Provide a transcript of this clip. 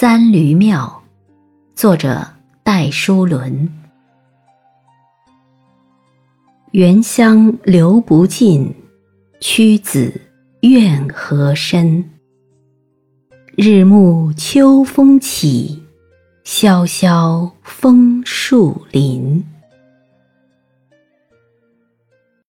三闾庙，作者戴叔伦。原乡流不尽，屈子怨何深？日暮秋风起，萧萧枫树林。